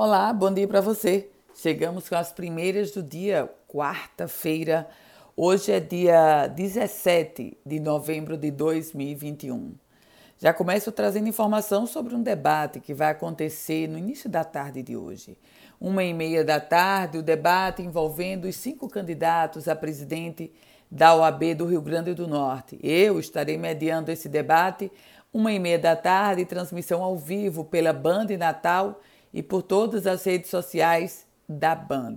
Olá, bom dia para você. Chegamos com as primeiras do dia, quarta-feira. Hoje é dia 17 de novembro de 2021. Já começo trazendo informação sobre um debate que vai acontecer no início da tarde de hoje. Uma e meia da tarde, o debate envolvendo os cinco candidatos a presidente da OAB do Rio Grande do Norte. Eu estarei mediando esse debate, uma e meia da tarde, transmissão ao vivo pela Band Natal e por todas as redes sociais da Band.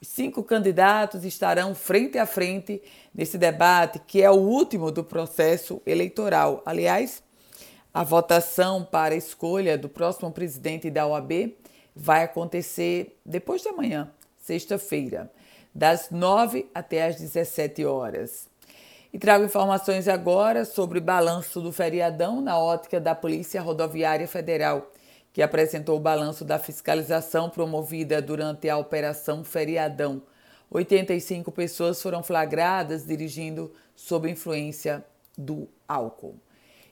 Os cinco candidatos estarão frente a frente nesse debate, que é o último do processo eleitoral. Aliás, a votação para a escolha do próximo presidente da OAB vai acontecer depois de amanhã, sexta-feira, das 9 até as 17 horas. E trago informações agora sobre balanço do feriadão na ótica da Polícia Rodoviária Federal que apresentou o balanço da fiscalização promovida durante a Operação Feriadão. 85 pessoas foram flagradas dirigindo sob influência do álcool.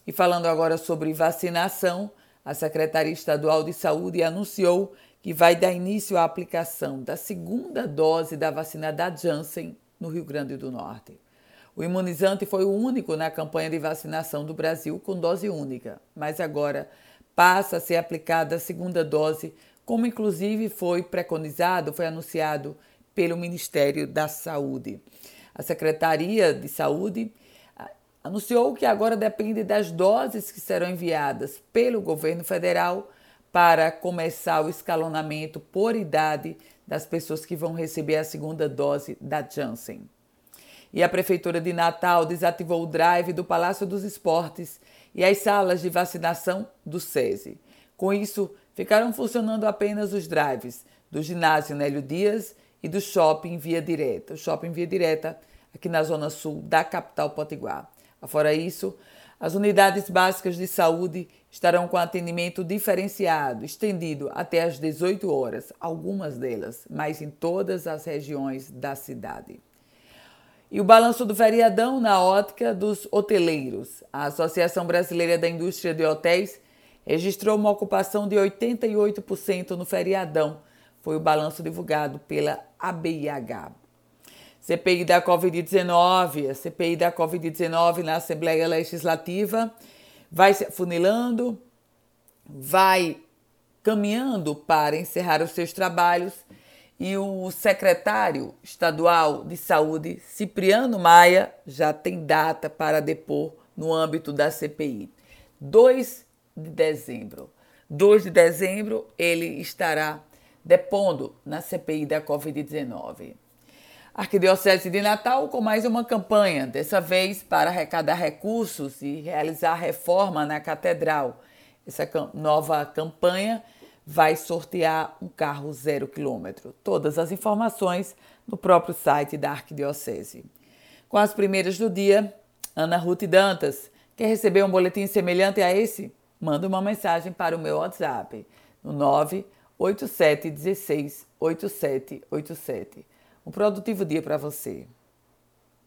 E falando agora sobre vacinação, a Secretaria Estadual de Saúde anunciou que vai dar início à aplicação da segunda dose da vacina da Janssen no Rio Grande do Norte. O imunizante foi o único na campanha de vacinação do Brasil com dose única, mas agora passa a ser aplicada a segunda dose, como inclusive foi preconizado, foi anunciado pelo Ministério da Saúde. A Secretaria de Saúde ah, anunciou que agora depende das doses que serão enviadas pelo governo federal para começar o escalonamento por idade das pessoas que vão receber a segunda dose da Janssen. E a Prefeitura de Natal desativou o drive do Palácio dos Esportes e as salas de vacinação do SESI. Com isso, ficaram funcionando apenas os drives do ginásio Nélio Dias e do shopping Via Direta, o shopping Via Direta aqui na zona sul da capital potiguar. Fora isso, as unidades básicas de saúde estarão com atendimento diferenciado, estendido até às 18 horas, algumas delas, mas em todas as regiões da cidade. E o balanço do feriadão na ótica dos hoteleiros. A Associação Brasileira da Indústria de Hotéis registrou uma ocupação de 88% no feriadão. Foi o balanço divulgado pela ABIH. CPI da Covid-19, a CPI da Covid-19 na Assembleia Legislativa vai se afunilando, vai caminhando para encerrar os seus trabalhos e o secretário estadual de saúde, Cipriano Maia, já tem data para depor no âmbito da CPI. 2 de dezembro. 2 de dezembro ele estará depondo na CPI da Covid-19. Arquidiocese de Natal com mais uma campanha, dessa vez para arrecadar recursos e realizar reforma na catedral. Essa nova campanha vai sortear um carro zero quilômetro. Todas as informações no próprio site da Arquidiocese. Com as primeiras do dia, Ana Ruth Dantas. Quer receber um boletim semelhante a esse? Manda uma mensagem para o meu WhatsApp no 987 16 8787. Um produtivo dia para você.